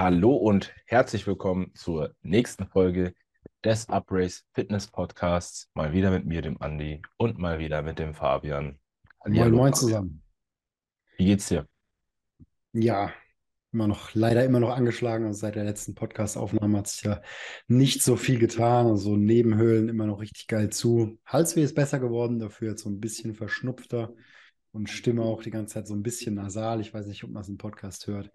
Hallo und herzlich willkommen zur nächsten Folge des Uprace Fitness Podcasts. Mal wieder mit mir, dem Andi, und mal wieder mit dem Fabian. Moin, Hallihallo, moin Fabian. zusammen. Wie geht's dir? Ja, immer noch, leider immer noch angeschlagen. Also seit der letzten Podcast-Aufnahme hat sich ja nicht so viel getan. Also Nebenhöhlen immer noch richtig geil zu. Halsweh ist besser geworden, dafür jetzt so ein bisschen verschnupfter und Stimme auch die ganze Zeit so ein bisschen nasal. Ich weiß nicht, ob man es im Podcast hört.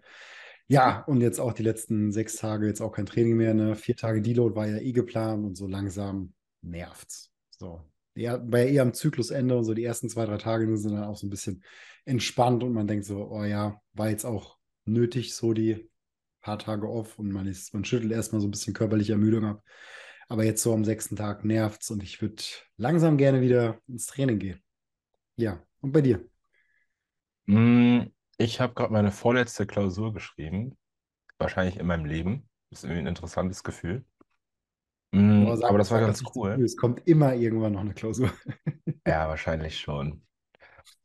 Ja, und jetzt auch die letzten sechs Tage jetzt auch kein Training mehr. Ne? Vier Tage Deload war ja eh geplant und so langsam nervt's. So. Ja, war ja eher am Zyklusende und so die ersten zwei, drei Tage sind dann auch so ein bisschen entspannt und man denkt so, oh ja, war jetzt auch nötig, so die paar Tage off und man ist, man schüttelt erstmal so ein bisschen körperliche Ermüdung ab. Aber jetzt so am sechsten Tag nervt's und ich würde langsam gerne wieder ins Training gehen. Ja, und bei dir? Ich habe gerade meine vorletzte Klausur geschrieben, wahrscheinlich in meinem Leben. Das ist irgendwie ein interessantes Gefühl. Hm, sag, aber das war das ganz zu cool. Es kommt immer irgendwann noch eine Klausur. Ja, wahrscheinlich schon.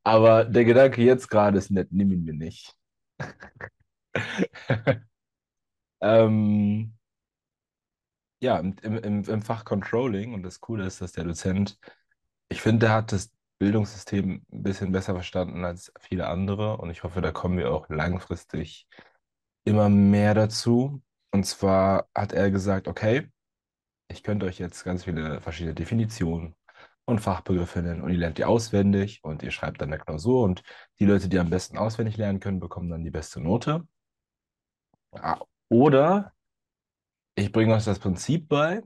Aber der Gedanke jetzt gerade ist nett, nimm ihn mir nicht. Ähm, ja, im, im, im im Fach Controlling und das Coole ist, dass der Dozent Ich finde, der hat das Bildungssystem ein bisschen besser verstanden als viele andere und ich hoffe, da kommen wir auch langfristig immer mehr dazu. Und zwar hat er gesagt, okay, ich könnte euch jetzt ganz viele verschiedene Definitionen und Fachbegriffe nennen und ihr lernt die auswendig und ihr schreibt dann eine Klausur und die Leute, die am besten auswendig lernen können, bekommen dann die beste Note. Ah, Oder ich bringe euch das Prinzip bei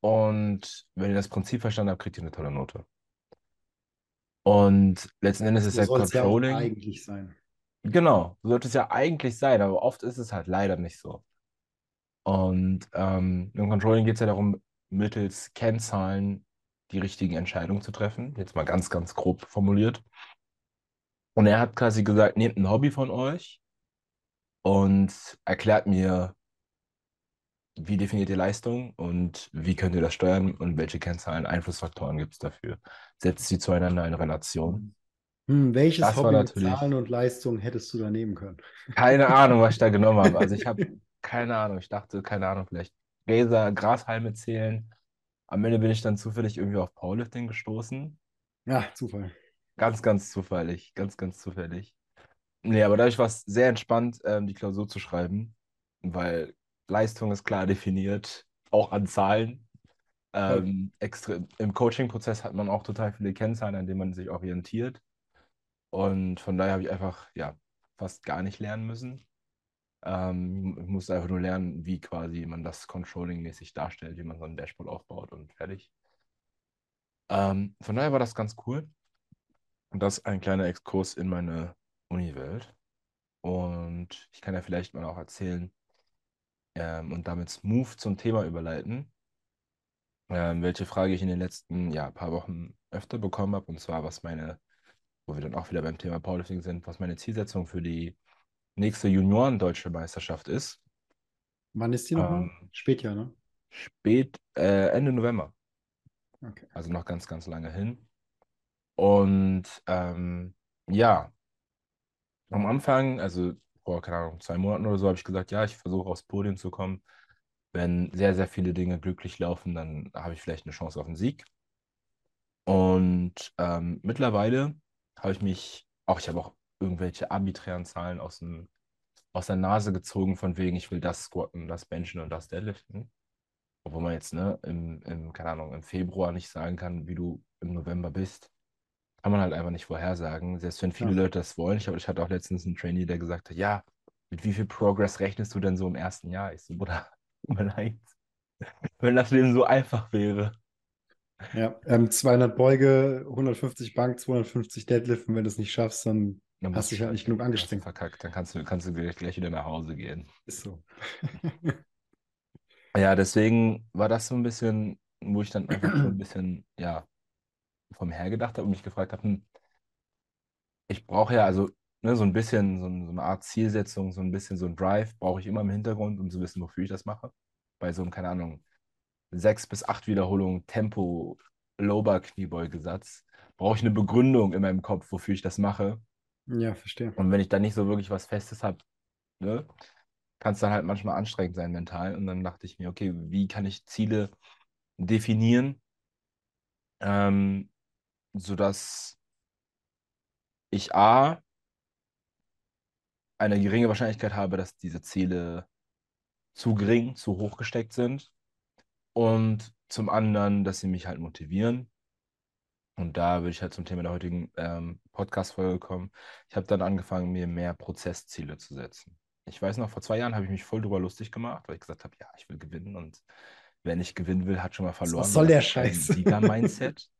und wenn ihr das Prinzip verstanden habt, kriegt ihr eine tolle Note. Und letzten Endes ist So ja es ja Controlling, eigentlich sein. genau, so sollte es ja eigentlich sein, aber oft ist es halt leider nicht so. Und ähm, im Controlling geht es ja darum, mittels Kennzahlen die richtigen Entscheidungen zu treffen. Jetzt mal ganz, ganz grob formuliert. Und er hat quasi gesagt, nehmt ein Hobby von euch und erklärt mir, wie definiert ihr Leistung und wie könnt ihr das steuern und welche Kennzahlen, Einflussfaktoren gibt es dafür. Setzt sie zueinander in Relation. Hm, welches Das Hobby mit Zahlen und Leistung hättest du da nehmen können? Keine Ahnung, was ich da genommen habe. Also ich habe keine Ahnung. Ich dachte, keine Ahnung, vielleicht Gräser, Grashalme zählen. Am Ende bin ich dann zufällig irgendwie auf Powerlifting gestoßen. Ja, Zufall. Ganz, ganz zufällig. Ganz, ganz zufällig. Nee, aber dadurch war es sehr entspannt, ähm, die Klausur zu schreiben, weil Leistung ist klar definiert, auch an Zahlen. Ähm, extra, im Coaching-Prozess hat man auch total viele Kennzahlen, an denen man sich orientiert. Und von daher habe ich einfach, ja, fast gar nicht lernen müssen. Ähm, ich musste einfach nur lernen, wie quasi man das Controlling-mäßig darstellt, wie man so ein Dashboard aufbaut und fertig. Ähm, von daher war das ganz cool. Und das ist ein kleiner Exkurs in meine Uni-Welt. Und ich kann ja vielleicht mal auch erzählen ähm, und damit smooth zum Thema überleiten, ähm, welche Frage ich in den letzten ja, paar Wochen öfter bekommen habe. Und zwar, was meine, wo wir dann auch wieder beim Thema Powerlifting sind, was meine Zielsetzung für die nächste Junioren-Deutsche Meisterschaft ist. Wann ist die nochmal? Ähm, Spätjahr, ne? spät, äh, Ende November, Okay. also noch ganz, ganz lange hin. Und ähm, ja, am Anfang, also vor, keine Ahnung, zwei Monaten oder so, habe ich gesagt, ja, ich versuche aufs Podium zu kommen. Wenn sehr, sehr viele Dinge glücklich laufen, dann habe ich vielleicht eine Chance auf einen Sieg. Und ähm, mittlerweile habe ich mich, auch ich habe auch irgendwelche arbiträren Zahlen aus dem, aus der Nase gezogen, von wegen, ich will das squatten, das benchen und das deadliften. Obwohl man jetzt, ne, im, im, keine Ahnung, im Februar nicht sagen kann, wie du im November bist. Kann man halt einfach nicht vorhersagen. Selbst wenn viele Ja. Leute das wollen. Ich, hab- ich hatte auch letztens einen Trainee, der gesagt hat, ja, mit wie viel Progress rechnest du denn so im ersten Jahr? Ich so, Bruder, leid. Wenn das Leben so einfach wäre. Ja, ähm, 200 Beuge, 150 Bank, 250 Deadlift. Und wenn du es nicht schaffst, dann Dann hast du dich halt nicht genug angestrengt. verkackt. Dann kannst du, kannst du gleich gleich wieder nach Hause gehen. Ist so. Ja, deswegen war das so ein bisschen, wo ich dann einfach so ein bisschen, ja, vom her gedacht habe und mich gefragt habe, hm, ich brauche ja also ne, so ein bisschen so, ein- so eine Art Zielsetzung, so ein bisschen so ein Drive brauche ich immer im Hintergrund, um zu wissen, wofür ich das mache. Bei so einem, keine Ahnung, sechs bis acht Wiederholungen Tempo Lower Kniebeugesatz brauche ich eine Begründung in meinem Kopf, wofür ich das mache. Ja, verstehe. Und wenn ich da nicht so wirklich was Festes habe, ne, kann es dann halt manchmal anstrengend sein mental. Und dann dachte ich mir, okay, wie kann ich Ziele definieren, ähm, sodass ich A, eine geringe Wahrscheinlichkeit habe, dass diese Ziele zu gering, zu hoch gesteckt sind. Und zum anderen, dass sie mich halt motivieren. Und da würde ich halt zum Thema der heutigen ähm, Podcast-Folge kommen. Ich habe dann angefangen, mir mehr Prozessziele zu setzen. Ich weiß noch, vor zwei Jahren habe ich mich voll drüber lustig gemacht, weil ich gesagt habe, ja, ich will gewinnen und wer nicht gewinnen will, hat schon mal verloren. Was soll der Scheiß? Sieger-Mindset.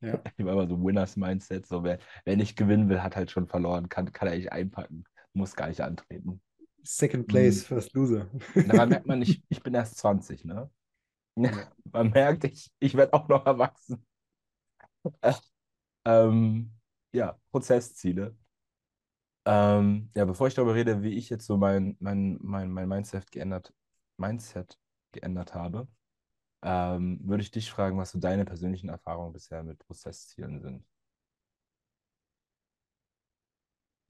Ja. Ich war immer so Winners-Mindset, so wer, wer nicht gewinnen will, hat halt schon verloren, kann, kann er eigentlich einpacken, muss gar nicht antreten. Second place, Mhm. first loser. Daran merkt man, ich, ich bin erst 20, ne? Man merkt, ich, ich werde auch noch erwachsen. ähm, ja, Prozessziele. Ähm, ja, bevor ich darüber rede, wie ich jetzt so mein, mein, mein, mein Mindset geändert, Mindset geändert habe, ähm, würde ich dich fragen, was so deine persönlichen Erfahrungen bisher mit Prozesszielen sind.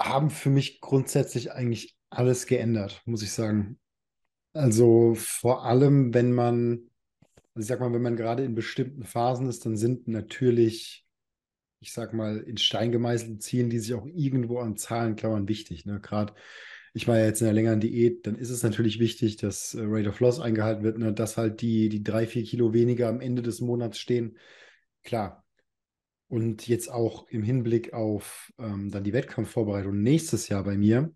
Haben für mich grundsätzlich eigentlich alles geändert, muss ich sagen. Also vor allem, wenn man, also ich sag mal, wenn man gerade in bestimmten Phasen ist, dann sind natürlich, ich sag mal, in Stein gemeißelte Ziele, die sich auch irgendwo an Zahlen klammern, wichtig. Ne? Gerade, ich war ja jetzt in einer längeren Diät, dann ist es natürlich wichtig, dass äh, Rate of Loss eingehalten wird, ne? dass halt die, die drei, vier Kilo weniger am Ende des Monats stehen. Klar. Und jetzt auch im Hinblick auf ähm, dann die Wettkampfvorbereitung nächstes Jahr bei mir,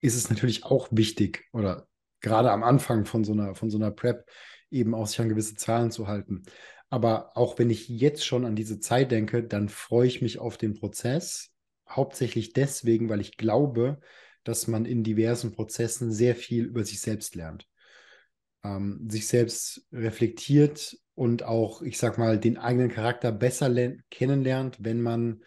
ist es natürlich auch wichtig oder gerade am Anfang von so einer, von so einer Prep eben auch sich an gewisse Zahlen zu halten. Aber auch wenn ich jetzt schon an diese Zeit denke, dann freue ich mich auf den Prozess. Hauptsächlich deswegen, weil ich glaube, dass man in diversen Prozessen sehr viel über sich selbst lernt. Ähm, sich selbst reflektiert und auch, ich sag mal, den eigenen Charakter besser kennenlernt, wenn man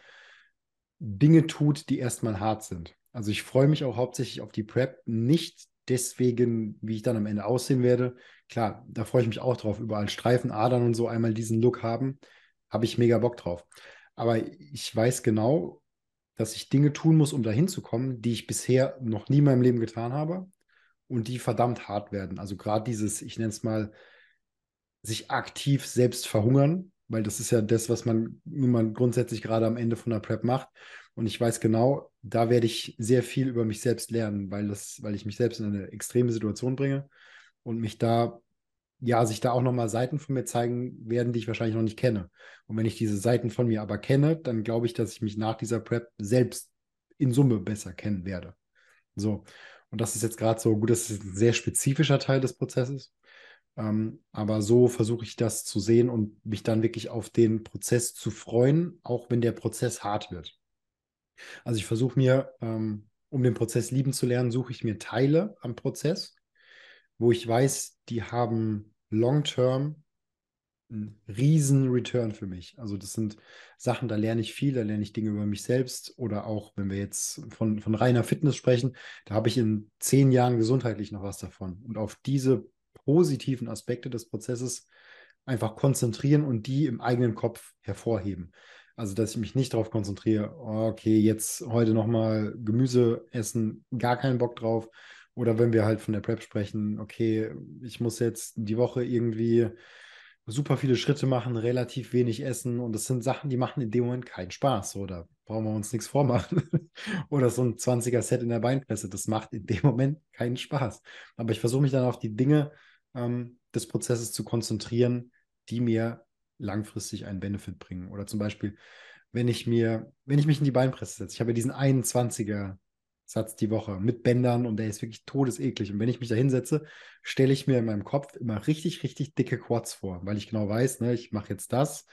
Dinge tut, die erstmal hart sind. Also ich freue mich auch hauptsächlich auf die Prep, nicht deswegen, wie ich dann am Ende aussehen werde. Klar, da freue ich mich auch drauf, überall Streifen, Adern und so einmal diesen Look haben, habe ich mega Bock drauf. Aber ich weiß genau, dass ich Dinge tun muss, um dahin zu kommen, die ich bisher noch nie in meinem Leben getan habe und die verdammt hart werden. Also gerade dieses, ich nenne es mal, sich aktiv selbst verhungern, weil das ist ja das, was man mal grundsätzlich gerade am Ende von der Prep macht. Und ich weiß genau, da werde ich sehr viel über mich selbst lernen, weil das, weil ich mich selbst in eine extreme Situation bringe und mich da, ja, sich da auch nochmal Seiten von mir zeigen werden, die ich wahrscheinlich noch nicht kenne. Und wenn ich diese Seiten von mir aber kenne, dann glaube ich, dass ich mich nach dieser Prep selbst in Summe besser kennen werde. So. Und das ist jetzt gerade so, gut, das ist ein sehr spezifischer Teil des Prozesses. Ähm, aber so versuche ich das zu sehen und mich dann wirklich auf den Prozess zu freuen, auch wenn der Prozess hart wird. Also ich versuche mir, ähm, um den Prozess lieben zu lernen, suche ich mir Teile am Prozess, wo ich weiß, die haben long-term einen riesen Return für mich. Also das sind Sachen, da lerne ich viel, da lerne ich Dinge über mich selbst oder auch, wenn wir jetzt von, von reiner Fitness sprechen, da habe ich in zehn Jahren gesundheitlich noch was davon. Und auf diese positiven Aspekte des Prozesses einfach konzentrieren und die im eigenen Kopf hervorheben. Also, dass ich mich nicht darauf konzentriere, okay, jetzt heute nochmal Gemüse essen, gar keinen Bock drauf. Oder wenn wir halt von der Prep sprechen, okay, ich muss jetzt die Woche irgendwie super viele Schritte machen, relativ wenig essen. Und das sind Sachen, die machen in dem Moment keinen Spaß. Oder brauchen wir uns nichts vormachen. Oder so ein 20er-Set in der Beinpresse. Das macht in dem Moment keinen Spaß. Aber ich versuche mich dann auf die Dinge ähm, des Prozesses zu konzentrieren, die mir langfristig einen Benefit bringen. Oder zum Beispiel, wenn ich mir, wenn ich mich in die Beinpresse setze, ich habe ja diesen 21er Satz die Woche mit Bändern und der ist wirklich todeseklig. Und wenn ich mich da hinsetze, stelle ich mir in meinem Kopf immer richtig, richtig dicke Quads vor, weil ich genau weiß, ne, ich mache jetzt das.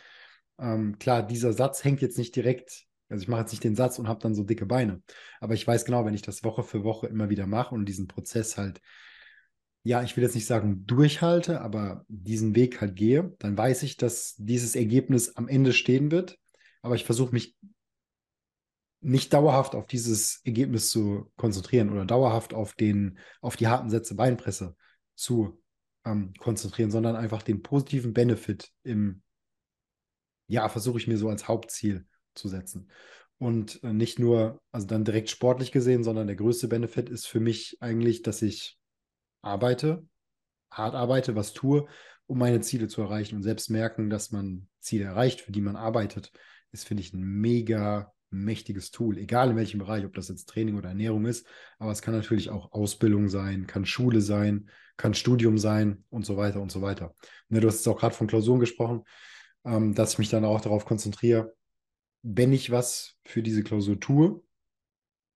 Ähm, klar, dieser Satz hängt jetzt nicht direkt, also ich mache jetzt nicht den Satz und habe dann so dicke Beine. Aber ich weiß genau, wenn ich das Woche für Woche immer wieder mache und diesen Prozess halt, ja, ich will jetzt nicht sagen durchhalte, aber diesen Weg halt gehe, dann weiß ich, dass dieses Ergebnis am Ende stehen wird. Aber ich versuche mich nicht dauerhaft auf dieses Ergebnis zu konzentrieren oder dauerhaft auf, den, auf die harten Sätze Beinpresse zu ähm, konzentrieren, sondern einfach den positiven Benefit im, ja, versuche ich mir so als Hauptziel zu setzen. Und äh, nicht nur, also dann direkt sportlich gesehen, sondern der größte Benefit ist für mich eigentlich, dass ich arbeite, hart arbeite, was tue, um meine Ziele zu erreichen und selbst merken, dass man Ziele erreicht, für die man arbeitet, ist, finde ich, ein mega mächtiges Tool, egal in welchem Bereich, ob das jetzt Training oder Ernährung ist, aber es kann natürlich auch Ausbildung sein, kann Schule sein, kann Studium sein und so weiter und so weiter. Ne, du hast jetzt auch gerade von Klausuren gesprochen, ähm, dass ich mich dann auch darauf konzentriere, wenn ich was für diese Klausur tue,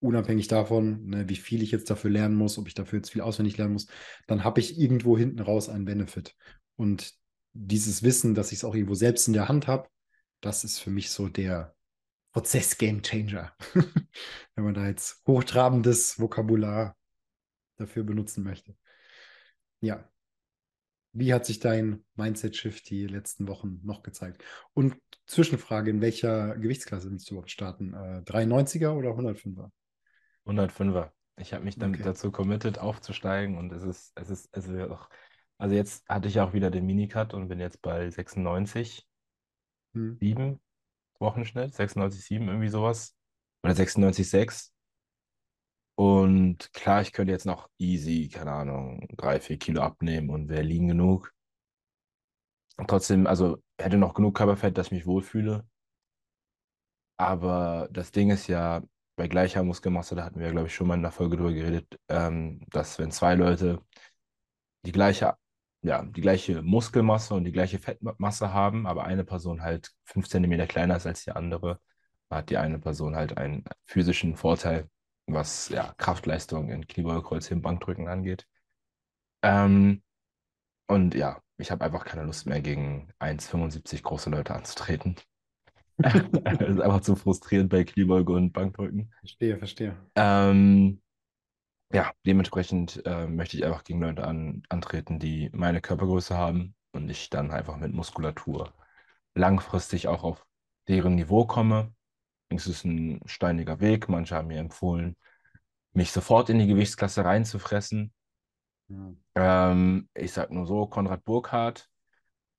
unabhängig davon, ne, wie viel ich jetzt dafür lernen muss, ob ich dafür jetzt viel auswendig lernen muss, dann habe ich irgendwo hinten raus einen Benefit. Und dieses Wissen, dass ich es auch irgendwo selbst in der Hand habe, das ist für mich so der Prozess-Game Changer. Wenn man da jetzt hochtrabendes Vokabular dafür benutzen möchte. Ja. Wie hat sich dein Mindset-Shift die letzten Wochen noch gezeigt? Und Zwischenfrage, in welcher Gewichtsklasse willst du überhaupt starten? Äh, 93er oder 105er? 105er. Ich habe mich dann Okay. dazu committed, aufzusteigen und es ist, es ist, es ist auch, also jetzt hatte ich auch wieder den Minicut und bin jetzt bei 96, Hm. 7 Wochenschnitt, 96, 7, irgendwie sowas. Oder 96, 6. Und klar, ich könnte jetzt noch easy, keine Ahnung, 3, 4 Kilo abnehmen und wäre lean genug. Trotzdem, also hätte noch genug Körperfett, dass ich mich wohlfühle. Aber das Ding ist ja, bei gleicher Muskelmasse, da hatten wir glaube ich, schon mal in der Folge drüber geredet, ähm, dass wenn zwei Leute die gleiche, ja, die gleiche Muskelmasse und die gleiche Fettmasse haben, aber eine Person halt 5 Zentimeter kleiner ist als die andere, hat die eine Person halt einen physischen Vorteil, was ja, Kraftleistung in Kniebeuge, Kreuzheben, Bankdrücken angeht. Ähm, und ja, ich habe einfach keine Lust mehr, gegen 1,75 große Leute anzutreten. Das ist einfach zu frustrierend bei Kniebeuge und Bankdrücken. Verstehe, verstehe. Ähm, ja, dementsprechend äh, möchte ich einfach gegen Leute an, antreten, die meine Körpergröße haben und ich dann einfach mit Muskulatur langfristig auch auf deren Niveau komme. Es ist ein steiniger Weg. Manche haben mir empfohlen, mich sofort in die Gewichtsklasse reinzufressen. Ja. Ähm, ich sag nur so, Konrad Burkhardt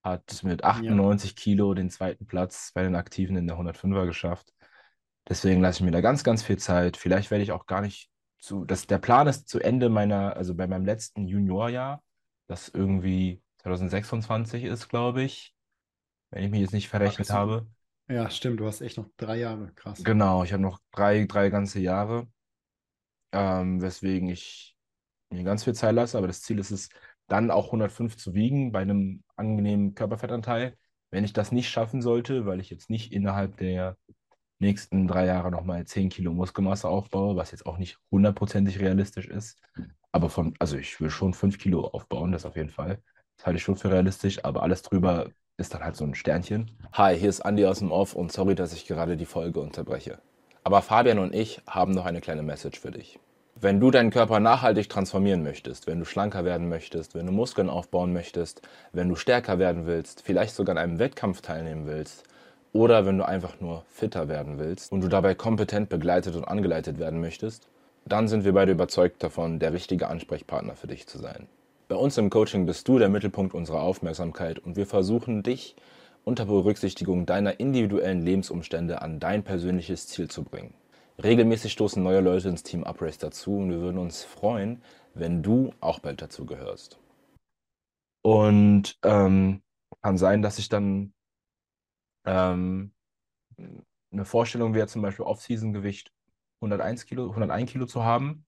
hat mit 98 Kilo den zweiten Platz bei den Aktiven in der 105er geschafft. Deswegen lasse ich mir da ganz, ganz viel Zeit. Vielleicht werde ich auch gar nicht zu, das, der Plan ist zu Ende meiner, also bei meinem letzten Juniorjahr, das irgendwie 2026 ist, glaube ich, wenn ich mich jetzt nicht verrechnet so. habe. Ja, stimmt, du hast echt noch drei Jahre, krass. Genau, ich habe noch drei, drei ganze Jahre, ähm, weswegen ich mir ganz viel Zeit lasse, aber das Ziel ist es, dann auch 105 zu wiegen bei einem angenehmen Körperfettanteil. Wenn ich das nicht schaffen sollte, weil ich jetzt nicht innerhalb der nächsten drei Jahre nochmal 10 Kilo Muskelmasse aufbaue, was jetzt auch nicht hundertprozentig realistisch ist, aber von, also ich will schon 5 Kilo aufbauen, das auf jeden Fall. Das halte ich schon für realistisch, aber alles drüber ist dann halt so ein Sternchen. Hi, hier ist Andi aus dem Off und sorry, dass ich gerade die Folge unterbreche. Aber Fabian und ich haben noch eine kleine Message für dich. Wenn du deinen Körper nachhaltig transformieren möchtest, wenn du schlanker werden möchtest, wenn du Muskeln aufbauen möchtest, wenn du stärker werden willst, vielleicht sogar an einem Wettkampf teilnehmen willst oder wenn du einfach nur fitter werden willst und du dabei kompetent begleitet und angeleitet werden möchtest, dann sind wir beide überzeugt davon, der richtige Ansprechpartner für dich zu sein. Bei uns im Coaching bist du der Mittelpunkt unserer Aufmerksamkeit und wir versuchen dich unter Berücksichtigung deiner individuellen Lebensumstände an dein persönliches Ziel zu bringen. Regelmäßig stoßen neue Leute ins Team Uprace dazu und wir würden uns freuen, wenn du auch bald dazu gehörst. Und ähm, kann sein, dass ich dann ähm, eine Vorstellung wäre, zum Beispiel Off-Season-Gewicht 101 Kilo, 101 Kilo zu haben,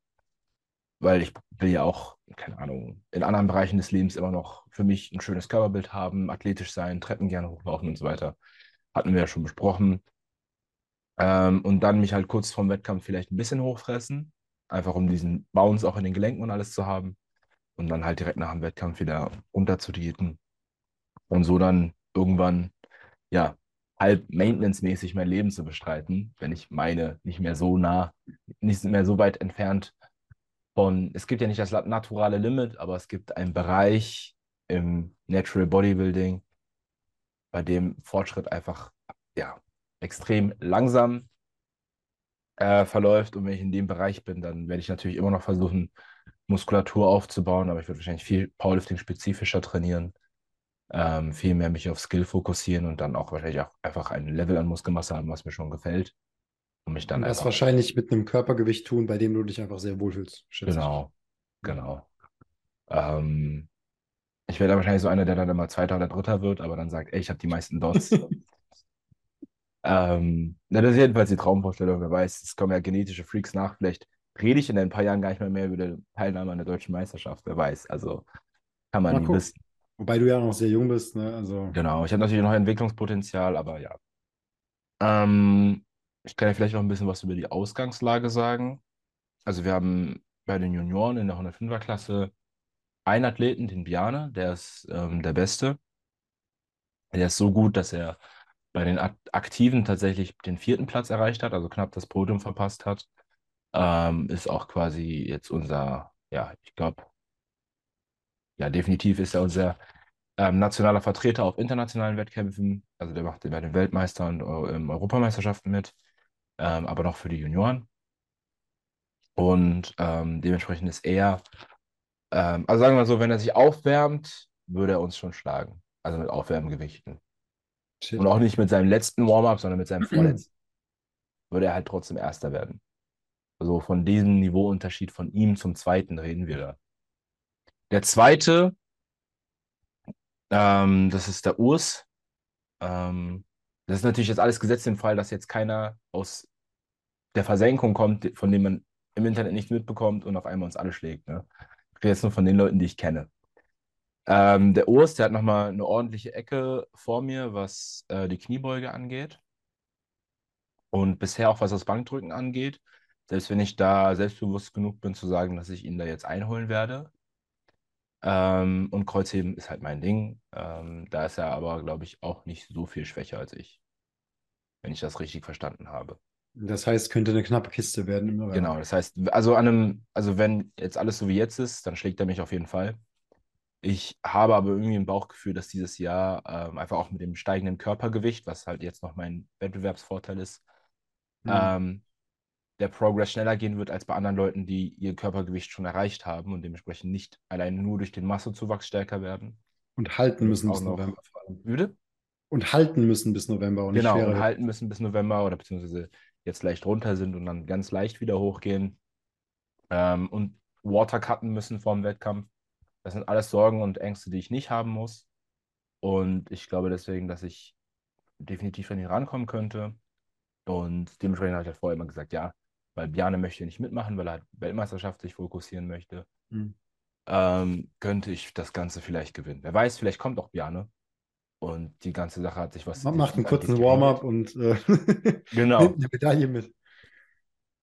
weil ich will ja auch, keine Ahnung, in anderen Bereichen des Lebens immer noch für mich ein schönes Körperbild haben, athletisch sein, Treppen gerne hochlaufen und so weiter. Hatten wir ja schon besprochen. Ähm, und dann mich halt kurz vorm Wettkampf vielleicht ein bisschen hochfressen, einfach um diesen Bounce auch in den Gelenken und alles zu haben. Und dann halt direkt nach dem Wettkampf wieder runter zu diäten. Und so dann irgendwann, ja, halb maintenance-mäßig mein Leben zu bestreiten, wenn ich meine, nicht mehr so nah, nicht mehr so weit entfernt von, es gibt ja nicht das naturale Limit, aber es gibt einen Bereich im Natural Bodybuilding, bei dem Fortschritt einfach, ja, extrem langsam äh, verläuft. Und wenn ich in dem Bereich bin, dann werde ich natürlich immer noch versuchen, Muskulatur aufzubauen, aber ich würde wahrscheinlich viel Powerlifting-spezifischer trainieren, ähm, viel mehr mich auf Skill fokussieren und dann auch wahrscheinlich auch einfach ein Level an Muskelmasse haben, was mir schon gefällt. Und mich dann Und das wahrscheinlich mit einem Körpergewicht tun, bei dem du dich einfach sehr wohlfühlst, schätze ich. Genau, genau. Ähm, ich werde wahrscheinlich so einer, der dann immer Zweiter oder Dritter wird, aber dann sagt, ey, ich habe die meisten Dots. ähm, na, das ist jedenfalls die Traumvorstellung. Wer weiß, es kommen ja genetische Freaks nach. Vielleicht rede ich in ein paar Jahren gar nicht mehr, mehr über die Teilnahme an der deutschen Meisterschaft. Wer weiß. Also kann man nie wissen. Wobei du ja noch sehr jung bist, ne? Also, Genau, ich habe natürlich noch Entwicklungspotenzial, aber ja. Ähm, ich kann ja vielleicht noch ein bisschen was über die Ausgangslage sagen. Also wir haben bei den Junioren in der 105er-Klasse einen Athleten, den Bjarne, der ist ähm, der Beste. Der ist so gut, dass er bei den Ak Aktiven tatsächlich den vierten Platz erreicht hat, also knapp das Podium verpasst hat. Ähm, ist auch quasi jetzt unser, ja, ich glaube, ja, definitiv ist er unser ähm, nationaler Vertreter auf internationalen Wettkämpfen. Also der macht bei den Weltmeistern und äh, Europameisterschaften mit, ähm, aber noch für die Junioren. Und ähm, dementsprechend ist er, ähm, also sagen wir mal so, wenn er sich aufwärmt, würde er uns schon schlagen. Also mit Aufwärmgewichten. shit. Und auch nicht mit seinem letzten Warm-up, sondern mit seinem vorletzten. Würde er halt trotzdem Erster werden. Also von diesem Niveauunterschied von ihm zum zweiten reden wir da. Der zweite, ähm, das ist der Urs. Ähm, das ist natürlich jetzt alles gesetzt im Fall, dass jetzt keiner aus der Versenkung kommt, von dem man im Internet nichts mitbekommt und auf einmal uns alle schlägt. Ne? Ich rede jetzt nur von den Leuten, die ich kenne. Ähm, der Urs, der hat nochmal eine ordentliche Ecke vor mir, was äh, die Kniebeuge angeht. Und bisher auch was das Bankdrücken angeht. Selbst wenn ich da selbstbewusst genug bin zu sagen, dass ich ihn da jetzt einholen werde. Ähm, und Kreuzheben ist halt mein Ding. Ähm, da ist er aber, glaube ich, auch nicht so viel schwächer als ich. Wenn ich das richtig verstanden habe. Das heißt, könnte eine knappe Kiste werden im November. Genau, das heißt, also an einem, also wenn jetzt alles so wie jetzt ist, dann schlägt er mich auf jeden Fall. Ich habe aber irgendwie ein Bauchgefühl, dass dieses Jahr ähm, einfach auch mit dem steigenden Körpergewicht, was halt jetzt noch mein Wettbewerbsvorteil ist, Mhm. ähm, der Progress schneller gehen wird als bei anderen Leuten, die ihr Körpergewicht schon erreicht haben und dementsprechend nicht allein nur durch den Massezuwachs stärker werden. Und halten müssen bis November vor bitte? Und halten müssen bis November und nicht Genau, schwerer und halten müssen bis November oder beziehungsweise jetzt leicht runter sind und dann ganz leicht wieder hochgehen. Ähm, und Watercutten müssen vorm Wettkampf. Das sind alles Sorgen und Ängste, die ich nicht haben muss. Und ich glaube deswegen, dass ich definitiv an ihn rankommen könnte. Und dementsprechend habe ich halt vorher immer gesagt, ja, weil Bjarne möchte nicht mitmachen, weil er halt Weltmeisterschaft sich fokussieren möchte. Mhm. Ähm, könnte ich das Ganze vielleicht gewinnen. Wer weiß, vielleicht kommt auch Bjarne. Und die ganze Sache hat sich was. Man macht einen kurzen Warm-up und äh, Genau. nimmt eine Medaille mit.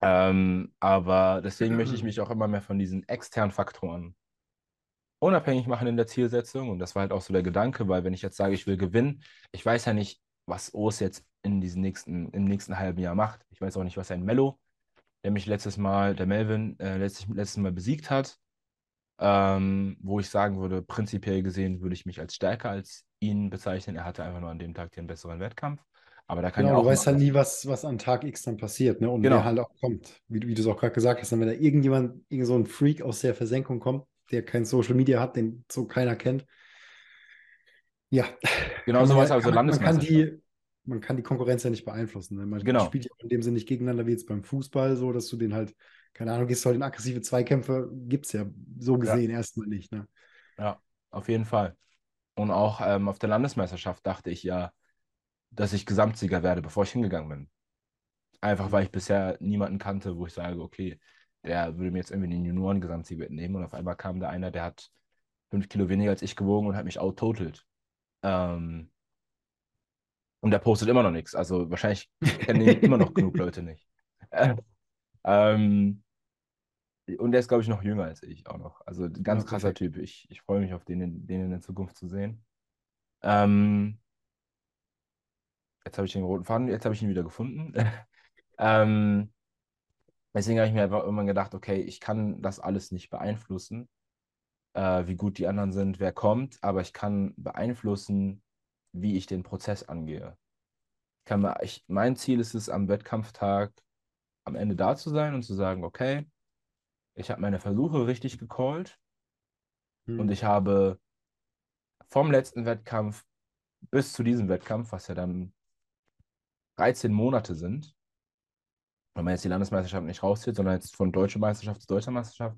Ähm, aber deswegen möchte ich mich auch immer mehr von diesen externen Faktoren unabhängig machen in der Zielsetzung. Und das war halt auch so der Gedanke, weil wenn ich jetzt sage, ich will gewinnen, ich weiß ja nicht, was Urs jetzt in diesem nächsten, im nächsten halben Jahr macht. Ich weiß auch nicht, was ein Mello, der mich letztes Mal, der Melvin, äh, letztes, letztes Mal besiegt hat, ähm, wo ich sagen würde, prinzipiell gesehen würde ich mich als stärker als ihn bezeichnen. Er hatte einfach nur an dem Tag den besseren Wettkampf. Aber da kann Genau, ja auch du weißt halt nie, was, was an Tag X dann passiert, ne? Und Genau. wer halt auch kommt. Wie, du- wie du es auch gerade gesagt hast, dann, wenn da irgendjemand, irgend so ein Freak aus der Versenkung kommt, der kein Social Media hat, den so keiner kennt. Ja. Genau sowas also man, man kann die, man kann die Konkurrenz ja nicht beeinflussen. Ne? Man Genau. spielt ja in dem Sinne nicht gegeneinander wie jetzt beim Fußball, so dass du den halt, keine Ahnung, gehst du halt in aggressive Zweikämpfe, gibt es ja so gesehen erstmal nicht. Ne? Ja, auf jeden Fall. Und auch ähm, auf der Landesmeisterschaft dachte ich ja, dass ich Gesamtsieger werde, bevor ich hingegangen bin. Einfach weil ich bisher niemanden kannte, wo ich sage, okay, der würde mir jetzt irgendwie den Junioren-Gesamtsieg mitnehmen. Und auf einmal kam da einer, der hat fünf Kilo weniger als ich gewogen und hat mich out-totalt. Ähm, und der postet immer noch nichts. Also wahrscheinlich kennen ihn immer noch genug Leute nicht. Äh, ähm, und der ist, glaube ich, noch jünger als ich auch noch. Also ganz Ja, krasser. Typ. Ich, ich freue mich auf den, in- den in der Zukunft zu sehen. Ähm, jetzt habe ich den roten Faden, jetzt habe ich ihn wieder gefunden. ähm, deswegen habe ich mir einfach irgendwann gedacht, okay, ich kann das alles nicht beeinflussen, äh, wie gut die anderen sind, wer kommt, aber ich kann beeinflussen, wie ich den Prozess angehe. Kann, mal- ich, mein Ziel ist es, am Wettkampftag am Ende da zu sein und zu sagen, okay, ich habe meine Versuche richtig gecallt Hm. und ich habe vom letzten Wettkampf bis zu diesem Wettkampf, was ja dann 13 Monate sind, wenn man jetzt die Landesmeisterschaft nicht rauszieht, sondern jetzt von deutscher Meisterschaft zu deutscher Meisterschaft,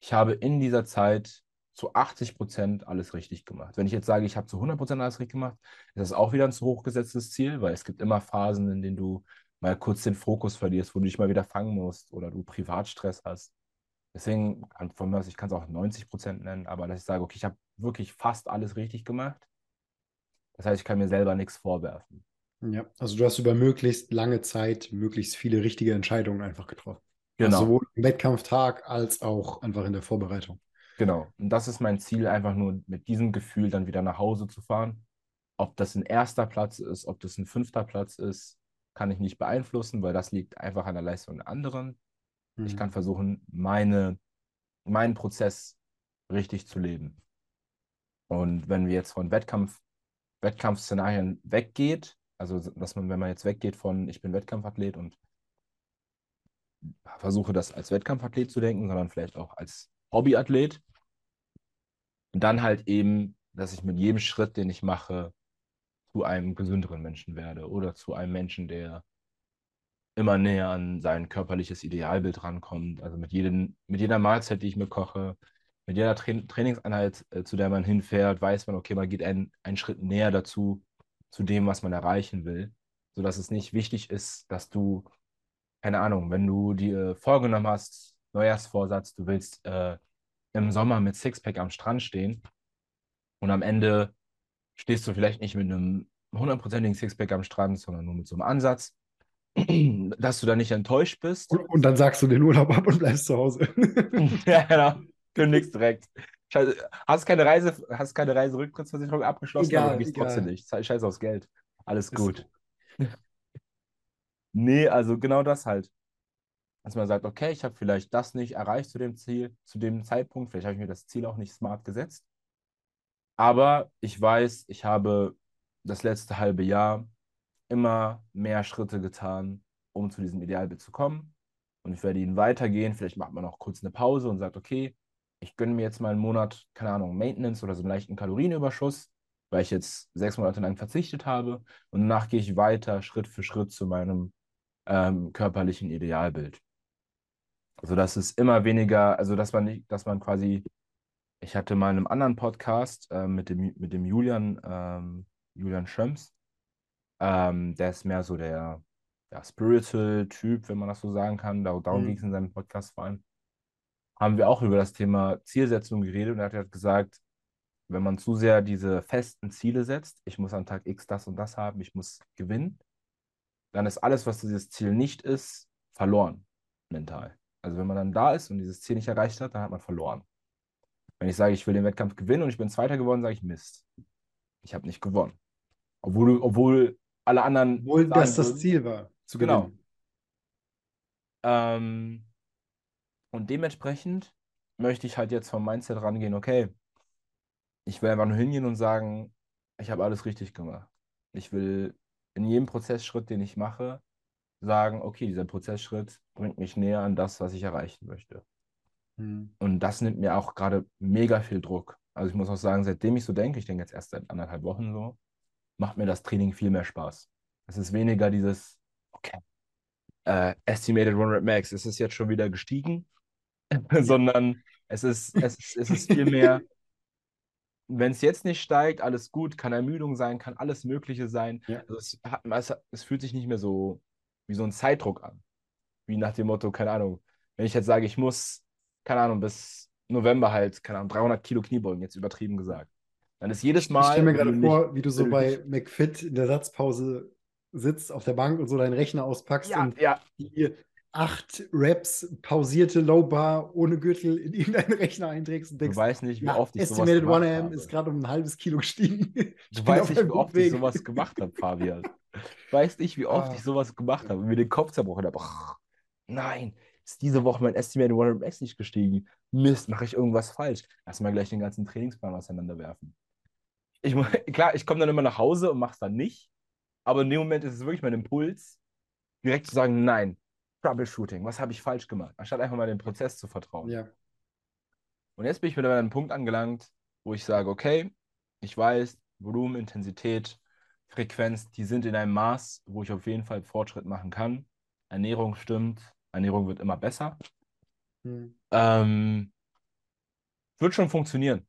ich habe in dieser Zeit zu 80 Prozent alles richtig gemacht. Wenn ich jetzt sage, ich habe zu 100 Prozent alles richtig gemacht, ist das auch wieder ein zu hochgesetztes Ziel, weil es gibt immer Phasen, in denen du mal kurz den Fokus verlierst, wo du dich mal wieder fangen musst oder du Privatstress hast. Deswegen, von mir aus, ich kann es auch 90 Prozent nennen, aber dass ich sage, okay, ich habe wirklich fast alles richtig gemacht. Das heißt, ich kann mir selber nichts vorwerfen. Ja, also du hast über möglichst lange Zeit möglichst viele richtige Entscheidungen einfach getroffen. Genau. Also sowohl im Wettkampftag als auch einfach in der Vorbereitung. Genau. Und das ist mein Ziel, einfach nur mit diesem Gefühl dann wieder nach Hause zu fahren. Ob das ein erster Platz ist, ob das ein fünfter Platz ist, kann ich nicht beeinflussen, weil das liegt einfach an der Leistung der anderen. Mhm. Ich kann versuchen, meine, meinen Prozess richtig zu leben. Und wenn wir jetzt von Wettkampf, Wettkampfszenarien weggeht, also dass man, wenn man jetzt weggeht von ich bin Wettkampfathlet und versuche das als Wettkampfathlet zu denken, sondern vielleicht auch als Hobbyathlet. Und dann halt eben, dass ich mit jedem Schritt, den ich mache, zu einem gesünderen Menschen werde oder zu einem Menschen, der immer näher an sein körperliches Idealbild rankommt. Also mit, jedem, mit jeder Mahlzeit, die ich mir koche, mit jeder Tra Trainingseinheit, äh, zu der man hinfährt, weiß man, okay, man geht einen, einen Schritt näher dazu, zu dem, was man erreichen will. Sodass es nicht wichtig ist, dass du, keine Ahnung, wenn du dir vorgenommen hast, Neujahrsvorsatz, du willst äh, im Sommer mit Sixpack am Strand stehen und am Ende stehst du vielleicht nicht mit einem hundertprozentigen Sixpack am Strand, sondern nur mit so einem Ansatz, dass du da nicht enttäuscht bist. Und, und, dann sagst du den Urlaub ab und bleibst zu Hause. ja, genau. Kündigst direkt. Scheiße, hast keine Reise, hast keine Reiserücktrittsversicherung abgeschlossen, egal, aber du gehst trotzdem nicht. Scheiße aufs Geld. Alles gut. nee, also genau das halt. Dass man sagt, okay, ich habe vielleicht das nicht erreicht zu dem Ziel, zu dem Zeitpunkt, vielleicht habe ich mir das Ziel auch nicht smart gesetzt. Aber ich weiß, ich habe das letzte halbe Jahr immer mehr Schritte getan, um zu diesem Idealbild zu kommen. Und ich werde ihn weitergehen. Vielleicht macht man auch kurz eine Pause und sagt, okay, ich gönne mir jetzt mal einen Monat, keine Ahnung, Maintenance oder so einen leichten Kalorienüberschuss, weil ich jetzt sechs Monate lang verzichtet habe. Und danach gehe ich weiter Schritt für Schritt zu meinem ähm, körperlichen Idealbild. Also dass es immer weniger, also dass man nicht, dass man quasi, ich hatte mal in einem anderen Podcast äh, mit, dem, mit dem Julian, ähm, Julian Schöms, ähm, der ist mehr so der ja, Spiritual-Typ, wenn man das so sagen kann. Darum mhm. ging es in seinem Podcast vor allem haben wir auch über das Thema Zielsetzung geredet und er hat gesagt, wenn man zu sehr diese festen Ziele setzt, ich muss an Tag X das und das haben, ich muss gewinnen, dann ist alles, was dieses Ziel nicht ist, verloren mental. Also wenn man dann da ist und dieses Ziel nicht erreicht hat, dann hat man verloren. Wenn ich sage, ich will den Wettkampf gewinnen und ich bin Zweiter geworden, sage ich Mist. Ich habe nicht gewonnen. Obwohl, obwohl alle anderen. Obwohl das das Ziel war, zu genau. Ähm, und dementsprechend möchte ich halt jetzt vom Mindset rangehen, okay, ich will einfach nur hingehen und sagen, ich habe alles richtig gemacht. Ich will in jedem Prozessschritt, den ich mache, sagen, okay, dieser Prozessschritt bringt mich näher an das, was ich erreichen möchte. Mhm. Und das nimmt mir auch gerade mega viel Druck. Also ich muss auch sagen, seitdem ich so denke, ich denke jetzt erst seit anderthalb Wochen so, macht mir das Training viel mehr Spaß. Es ist weniger dieses, okay, äh, Estimated 100 Max, es ist jetzt schon wieder gestiegen, sondern es ist, es, ist, es ist viel mehr, wenn es jetzt nicht steigt, alles gut, kann Ermüdung sein, kann alles Mögliche sein. Ja. Also es, hat, es, es, fühlt sich nicht mehr so wie so ein Zeitdruck an. Wie nach dem Motto, keine Ahnung, wenn ich jetzt sage, ich muss, keine Ahnung, bis November halt, keine Ahnung, 300 Kilo Kniebeugen, jetzt übertrieben gesagt. Dann ist jedes Mal. Ich stelle mir gerade vor, wie du so bei McFit in der Satzpause sitzt auf der Bank und so deinen Rechner auspackst ja, und ja. die acht Raps pausierte Low Bar ohne Gürtel in irgendeinen Rechner einträgst und denkst, du weißt nicht, wie ja, oft ich sowas gemacht habe. Estimated 1 ist gerade um ein halbes Kilo gestiegen. Du weißt nicht, wie oft Weg. ich sowas gemacht habe, Fabian. Du weißt nicht, wie oft ah. ich sowas gemacht habe und mir den Kopf zerbrochen habe. Nein, ist diese Woche mein Estimated 100 Max nicht gestiegen. Mist, mache ich irgendwas falsch. Lass mal gleich den ganzen Trainingsplan auseinanderwerfen. Ich, klar, ich komme dann immer nach Hause und mache es dann nicht. Aber in dem Moment ist es wirklich mein Impuls, direkt zu sagen, nein, Troubleshooting, was habe ich falsch gemacht, anstatt einfach mal dem Prozess zu vertrauen. Ja. Und jetzt bin ich wieder an einem Punkt angelangt, wo ich sage, okay, ich weiß, Volumen, Intensität, Frequenz, die sind in einem Maß, wo ich auf jeden Fall Fortschritt machen kann. Ernährung stimmt, Ernährung wird immer besser. Hm. Ähm, wird schon funktionieren.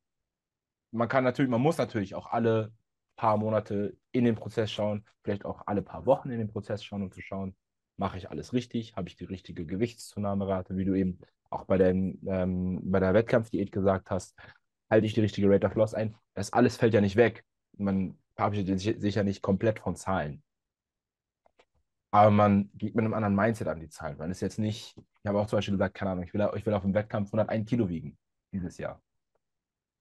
Man kann natürlich, man muss natürlich auch alle paar Monate in den Prozess schauen, vielleicht auch alle paar Wochen in den Prozess schauen, um zu schauen, mache ich alles richtig, habe ich die richtige Gewichtszunahmerate, wie du eben auch bei, den, ähm, bei der Wettkampfdiät gesagt hast, halte ich die richtige Rate of Loss ein. Das alles fällt ja nicht weg. Man verabschiedet sich ja nicht komplett von Zahlen. Aber man geht mit einem anderen Mindset an die Zahlen. Man ist jetzt nicht, ich habe auch zum Beispiel gesagt, keine Ahnung, ich will, ich will auf dem Wettkampf 101 Kilo wiegen dieses Jahr.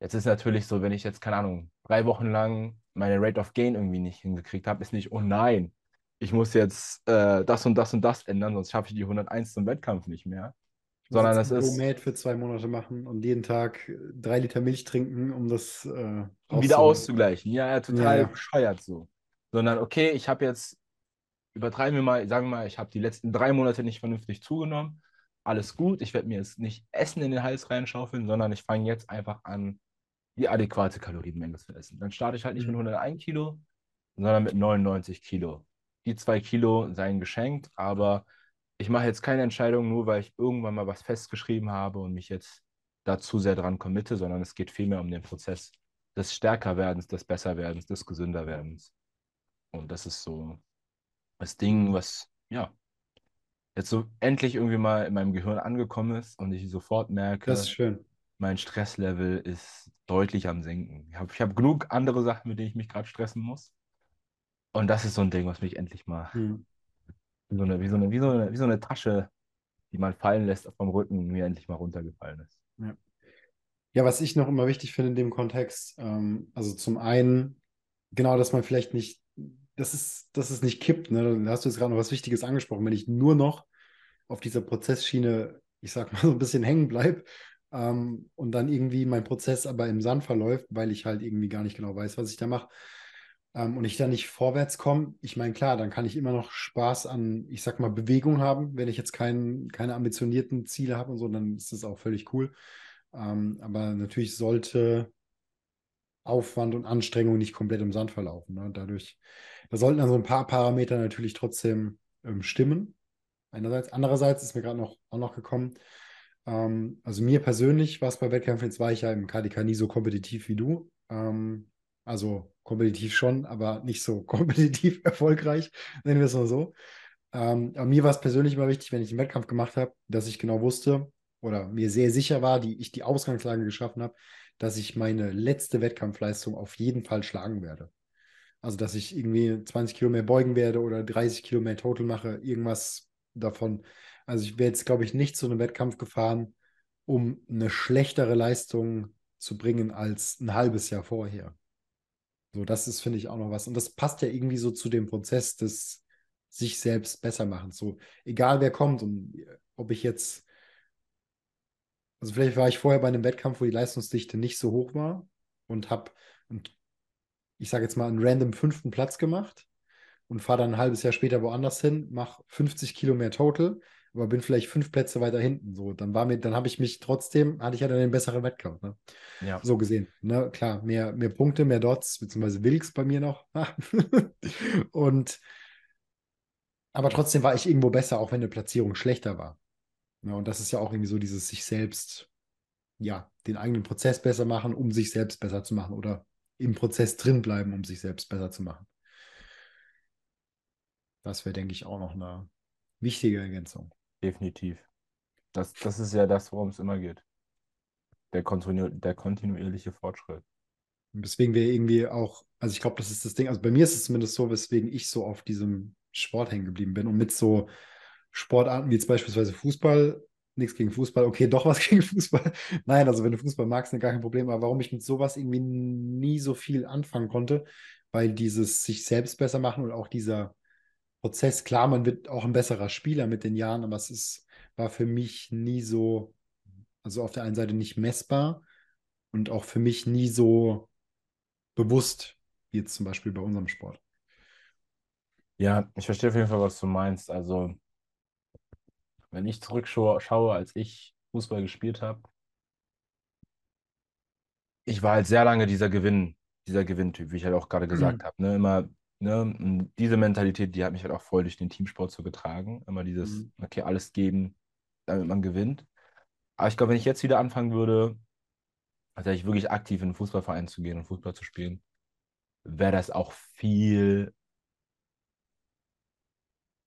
Jetzt ist natürlich so, wenn ich jetzt, keine Ahnung, drei Wochen lang meine Rate of Gain irgendwie nicht hingekriegt habe, ist nicht, oh nein, ich muss jetzt äh, das und das und das ändern, sonst schaffe ich die 101 zum Wettkampf nicht mehr. Sondern das ist. Made für zwei Monate machen und jeden Tag drei Liter Milch trinken, um das äh, wieder auszugleichen. Ja, ja total ja, bescheuert so. Sondern, okay, ich habe jetzt, übertreiben wir mal, sagen wir mal, ich habe die letzten drei Monate nicht vernünftig zugenommen. Alles gut, ich werde mir jetzt nicht Essen in den Hals reinschaufeln, sondern ich fange jetzt einfach an, die adäquate Kalorienmenge zu essen. Dann starte ich halt nicht mhm. mit 101 Kilo, sondern mit 99 Kilo. Die zwei Kilo seien geschenkt, aber ich mache jetzt keine Entscheidung nur, weil ich irgendwann mal was festgeschrieben habe und mich jetzt da zu sehr dran committe, sondern es geht vielmehr um den Prozess des Stärkerwerdens, des Besserwerdens, des Gesünderwerdens. Und das ist so das Ding, was, ja, jetzt so endlich irgendwie mal in meinem Gehirn angekommen ist und ich sofort merke, das ist schön. mein Stresslevel ist deutlich am Senken. Ich habe hab genug andere Sachen, mit denen ich mich gerade stressen muss. Und das ist so ein Ding, was mich endlich mal hm. wie, so eine, wie, so eine, wie, so eine, wie so eine Tasche, die man fallen lässt vom Rücken, mir endlich mal runtergefallen ist. Ja. Ja, was ich noch immer wichtig finde in dem Kontext, ähm, also zum einen, genau, dass man vielleicht nicht, das ist, dass es nicht kippt, ne? Da hast du jetzt gerade noch was Wichtiges angesprochen. Wenn ich nur noch auf dieser Prozessschiene, ich sag mal, so ein bisschen hängen bleibe ähm, und dann irgendwie mein Prozess aber im Sand verläuft, weil ich halt irgendwie gar nicht genau weiß, was ich da mache, ähm, und ich dann nicht vorwärts komme, ich meine, klar, dann kann ich immer noch Spaß an, ich sag mal, Bewegung haben. Wenn ich jetzt kein, keine ambitionierten Ziele habe und so, dann ist das auch völlig cool. Ähm, aber natürlich sollte Aufwand und Anstrengung nicht komplett im Sand verlaufen. Ne? Dadurch, da sollten dann so ein paar Parameter natürlich trotzdem ähm, stimmen. Einerseits. Andererseits ist mir gerade noch auch noch gekommen, ähm, also mir persönlich war es bei Wettkämpfen, jetzt war ich ja im KDK nie so kompetitiv wie du. Ähm, also kompetitiv schon, aber nicht so kompetitiv erfolgreich, nennen wir es mal so. Ähm, aber mir war es persönlich immer wichtig, wenn ich einen Wettkampf gemacht habe, dass ich genau wusste oder mir sehr sicher war, die ich die Ausgangslage geschaffen habe, dass ich meine letzte Wettkampfleistung auf jeden Fall schlagen werde. Also, dass ich irgendwie 20 Kilo mehr beugen werde oder 30 Kilo mehr Total mache, irgendwas davon. Also, ich wäre jetzt, glaube ich, nicht zu einem Wettkampf gefahren, um eine schlechtere Leistung zu bringen als ein halbes Jahr vorher. So, das ist, finde ich, auch noch was. Und das passt ja irgendwie so zu dem Prozess des sich selbst besser machen. So, egal wer kommt und ob ich jetzt, also vielleicht war ich vorher bei einem Wettkampf, wo die Leistungsdichte nicht so hoch war und habe, ich sage jetzt mal, einen random fünften Platz gemacht und fahre dann ein halbes Jahr später woanders hin, mache 50 Kilo mehr Total, aber bin vielleicht fünf Plätze weiter hinten. So, dann war mir, dann habe ich mich trotzdem, hatte ich ja dann den besseren Wettkampf. Ne? Ja. So gesehen. Ne? Klar, mehr, mehr Punkte, mehr Dots, beziehungsweise Wilks bei mir noch. und aber trotzdem war ich irgendwo besser, auch wenn eine Platzierung schlechter war. Ja, und das ist ja auch irgendwie so dieses sich selbst, ja, den eigenen Prozess besser machen, um sich selbst besser zu machen oder im Prozess drin bleiben, um sich selbst besser zu machen. Das wäre, denke ich, auch noch eine wichtige Ergänzung. Definitiv. Das, das ist ja das, worum es immer geht. Der, kontinu der kontinuierliche Fortschritt. Deswegen wir irgendwie auch, also ich glaube, das ist das Ding, also bei mir ist es zumindest so, weswegen ich so auf diesem Sport hängen geblieben bin und mit so Sportarten wie jetzt beispielsweise Fußball, nichts gegen Fußball, okay, doch was gegen Fußball. Nein, also wenn du Fußball magst, dann gar kein Problem, aber warum ich mit sowas irgendwie nie so viel anfangen konnte, weil dieses sich selbst besser machen und auch dieser Prozess. Klar, man wird auch ein besserer Spieler mit den Jahren, aber es ist, war für mich nie so, also auf der einen Seite nicht messbar und auch für mich nie so bewusst, wie jetzt zum Beispiel bei unserem Sport. Ja, ich verstehe auf jeden Fall, was du meinst. Also, wenn ich zurückschaue, als ich Fußball gespielt habe, ich war halt sehr lange dieser Gewinn, dieser Gewinntyp, wie ich halt auch gerade gesagt mhm. habe. Ne? Immer Ne? Und diese Mentalität, die hat mich halt auch voll durch den Teamsport so getragen. Immer dieses, Mhm. okay, alles geben, damit man gewinnt. Aber ich glaube, wenn ich jetzt wieder anfangen würde, also ich wirklich aktiv in einen Fußballverein zu gehen und Fußball zu spielen, wäre das auch viel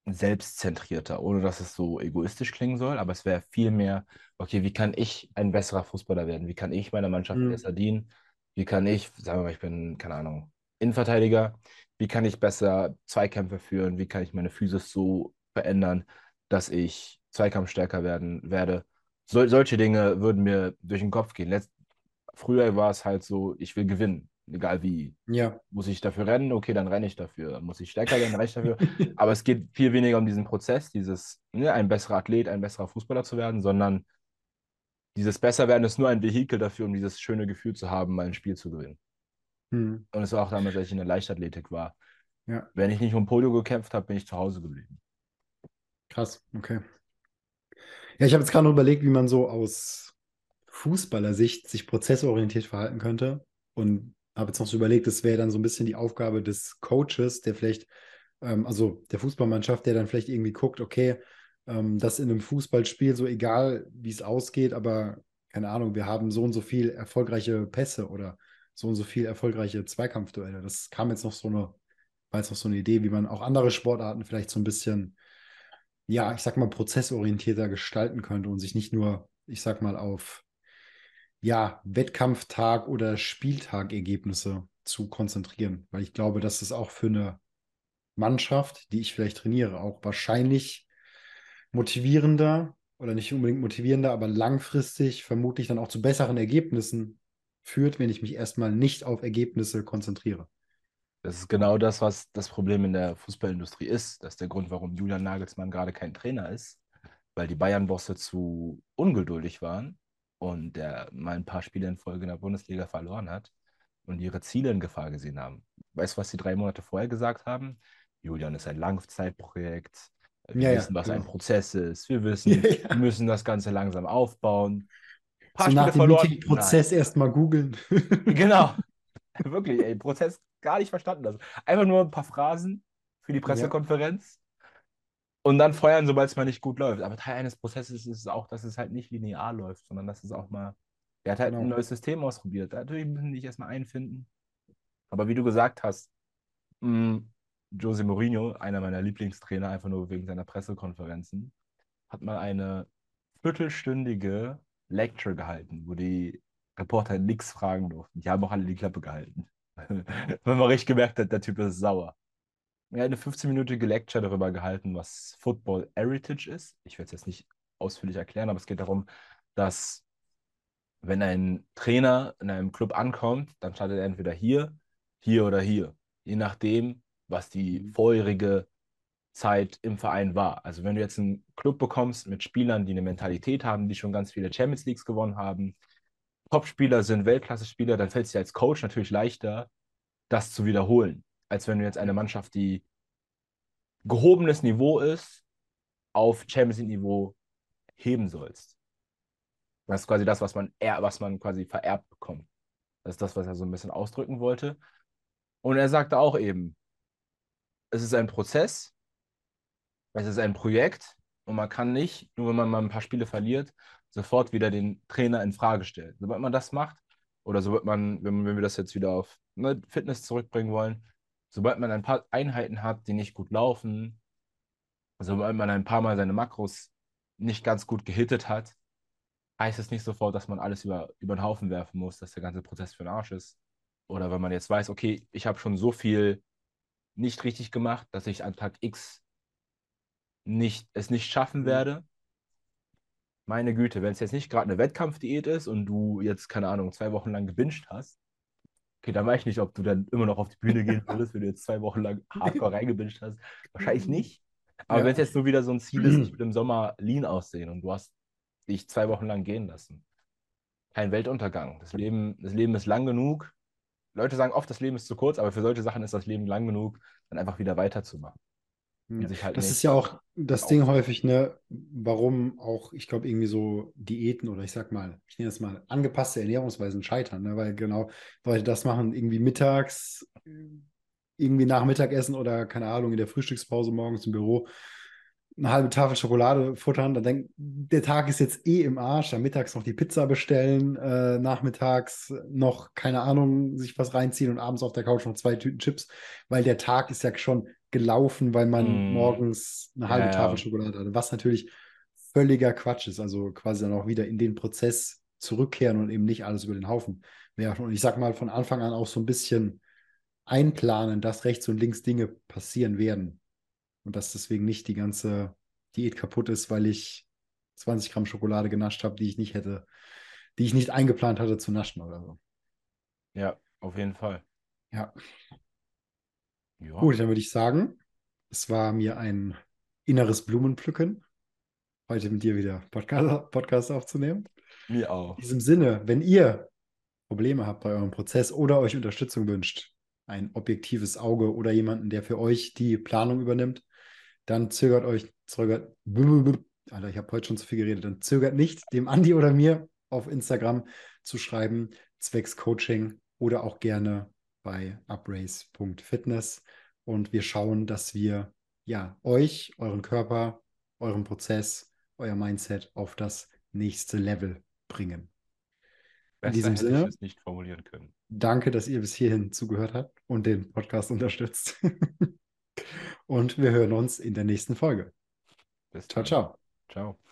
selbstzentrierter, ohne dass es so egoistisch klingen soll, aber es wäre viel mehr, okay, wie kann ich ein besserer Fußballer werden? Wie kann ich meiner Mannschaft Mhm. besser dienen? Wie kann ich, sagen wir mal, ich bin, keine Ahnung, Innenverteidiger, wie kann ich besser Zweikämpfe führen? Wie kann ich meine Physis so verändern, dass ich zweikampfstärker werden werde? Sol solche Dinge würden mir durch den Kopf gehen. Letzt Früher war es halt so, ich will gewinnen, egal wie. Ja. Muss ich dafür rennen? Okay, dann renne ich dafür. Muss ich stärker werden? Renne ich dafür. Aber es geht viel weniger um diesen Prozess, dieses, ne, ein besserer Athlet, ein besserer Fußballer zu werden, sondern dieses Besserwerden ist nur ein Vehikel dafür, um dieses schöne Gefühl zu haben, mal ein Spiel zu gewinnen. Hm. Und es war auch damals, als ich in der Leichtathletik war. Ja. Wenn ich nicht um Polio gekämpft habe, bin ich zu Hause geblieben. Krass, okay. Ja, ich habe jetzt gerade noch überlegt, wie man so aus Fußballersicht sich prozessorientiert verhalten könnte. Und habe jetzt noch so überlegt, das wäre dann so ein bisschen die Aufgabe des Coaches, der vielleicht, ähm, also der Fußballmannschaft, der dann vielleicht irgendwie guckt, okay, ähm, das in einem Fußballspiel, so egal wie es ausgeht, aber keine Ahnung, wir haben so und so viel erfolgreiche Pässe oder so und so viel erfolgreiche Zweikampfduelle. Das kam jetzt noch so eine, war jetzt noch so eine Idee, wie man auch andere Sportarten vielleicht so ein bisschen ja, ich sag mal, prozessorientierter gestalten könnte und sich nicht nur, ich sag mal, auf ja, Wettkampftag oder Spieltagergebnisse zu konzentrieren. Weil ich glaube, dass es auch für eine Mannschaft, die ich vielleicht trainiere, auch wahrscheinlich motivierender oder nicht unbedingt motivierender, aber langfristig vermutlich dann auch zu besseren Ergebnissen führt, wenn ich mich erstmal nicht auf Ergebnisse konzentriere. Das ist genau das, was das Problem in der Fußballindustrie ist. Das ist der Grund, warum Julian Nagelsmann gerade kein Trainer ist, weil die Bayern-Bosse zu ungeduldig waren und der mal ein paar Spiele in Folge in der Bundesliga verloren hat und ihre Ziele in Gefahr gesehen haben. Weißt du, was die drei Monate vorher gesagt haben? Julian ist ein Langzeitprojekt. Wir Ja, ja, wissen, was ein genau. Prozess ist. Wir wissen, Ja, ja. wir müssen das Ganze langsam aufbauen. Ein paar So Spiele nach dem verloren. Prozess erstmal googeln. Genau. Wirklich, ey, Prozess gar nicht verstanden. Also einfach nur ein paar Phrasen für die Ja. Pressekonferenz und dann feuern, sobald es mal nicht gut läuft. Aber Teil eines Prozesses ist es auch, dass es halt nicht linear läuft, sondern dass es auch mal. Der hat halt ein Genau. neues System ausprobiert. Natürlich müssen die sich erstmal einfinden. Aber wie du gesagt hast, mh, Jose Mourinho, einer meiner Lieblingstrainer, einfach nur wegen seiner Pressekonferenzen, hat mal eine viertelstündige Lecture gehalten, wo die Reporter nichts fragen durften. Die haben auch alle die Klappe gehalten. Wenn man richtig gemerkt hat, der Typ ist sauer. Er hat eine 15-minütige Lecture darüber gehalten, was Football Heritage ist. Ich werde es jetzt nicht ausführlich erklären, aber es geht darum, dass wenn ein Trainer in einem Club ankommt, dann startet er entweder hier, hier oder hier. Je nachdem, was die Mhm. vorherige Zeit im Verein war. Also wenn du jetzt einen Club bekommst mit Spielern, die eine Mentalität haben, die schon ganz viele Champions Leagues gewonnen haben, Top-Spieler sind Weltklasse-Spieler, dann fällt es dir als Coach natürlich leichter, das zu wiederholen, als wenn du jetzt eine Mannschaft, die gehobenes Niveau ist, auf Champions League-Niveau heben sollst. Das ist quasi das, was man, eher, was man quasi vererbt bekommt. Das ist das, was er so ein bisschen ausdrücken wollte. Und er sagte auch eben, es ist ein Prozess, es ist ein Projekt und man kann nicht, nur wenn man mal ein paar Spiele verliert, sofort wieder den Trainer in Frage stellen. Sobald man das macht, oder sobald man, wenn, wir das jetzt wieder auf ne, Fitness zurückbringen wollen, sobald man ein paar Einheiten hat, die nicht gut laufen, sobald man ein paar Mal seine Makros nicht ganz gut gehittet hat, heißt es nicht sofort, dass man alles über, über den Haufen werfen muss, dass der ganze Prozess für den Arsch ist. Oder wenn man jetzt weiß, okay, ich habe schon so viel nicht richtig gemacht, dass ich an Tag X nicht, es nicht schaffen Mhm. werde. Meine Güte, wenn es jetzt nicht gerade eine Wettkampfdiät ist und du jetzt, keine Ahnung, zwei Wochen lang gebinged hast, okay, dann weiß ich nicht, ob du dann immer noch auf die Bühne gehen würdest, wenn du jetzt zwei Wochen lang hardcore reingebinged hast. Wahrscheinlich nicht. Aber Ja. wenn es jetzt nur wieder so ein Ziel ist, ich will im Sommer lean aussehen und du hast dich zwei Wochen lang gehen lassen. Kein Weltuntergang. Das Leben, das Leben ist lang genug. Leute sagen oft, das Leben ist zu kurz, aber für solche Sachen ist das Leben lang genug, dann einfach wieder weiterzumachen. Sich halt Das ist ja auch das Ding häufig, ne, warum auch, ich glaube, irgendwie so Diäten oder ich sag mal, ich nenne das mal angepasste Ernährungsweisen scheitern, ne, weil genau, weil das machen irgendwie mittags, äh, irgendwie nach Mittagessen oder keine Ahnung, in der Frühstückspause morgens im Büro eine halbe Tafel Schokolade futtern, dann denkt, der Tag ist jetzt eh im Arsch, dann mittags noch die Pizza bestellen, äh, nachmittags noch, keine Ahnung, sich was reinziehen und abends auf der Couch noch zwei Tüten Chips, weil der Tag ist ja schon gelaufen, weil man Mm. morgens eine halbe Ja. Tafel Schokolade hatte, was natürlich völliger Quatsch ist, also quasi dann auch wieder in den Prozess zurückkehren und eben nicht alles über den Haufen werfen. Und ich sag mal, von Anfang an auch so ein bisschen einplanen, dass rechts und links Dinge passieren werden. Und dass deswegen nicht die ganze Diät kaputt ist, weil ich 20 Gramm Schokolade genascht habe, die ich nicht hätte, die ich nicht eingeplant hatte zu naschen oder so. Ja, auf jeden Fall. Ja. Ja. Gut, dann würde ich sagen, es war mir ein inneres Blumenpflücken, heute mit dir wieder Podcast, Podcast aufzunehmen. Mir auch. In diesem Sinne, wenn ihr Probleme habt bei eurem Prozess oder euch Unterstützung wünscht, ein objektives Auge oder jemanden, der für euch die Planung übernimmt, dann zögert euch, zögert, Alter, ich habe heute schon zu viel geredet, dann zögert nicht, dem Andi oder mir auf Instagram zu schreiben, zwecks Coaching oder auch gerne bei uprace.fitness und wir schauen, dass wir ja euch, euren Körper, euren Prozess, euer Mindset auf das nächste Level bringen. Besser diesem hätte Sinne- ich es nicht formulieren können. Danke, dass ihr bis hierhin zugehört habt und den Podcast unterstützt. und wir hören uns in der nächsten Folge. Bis Ciao, dann. ciao. Ciao.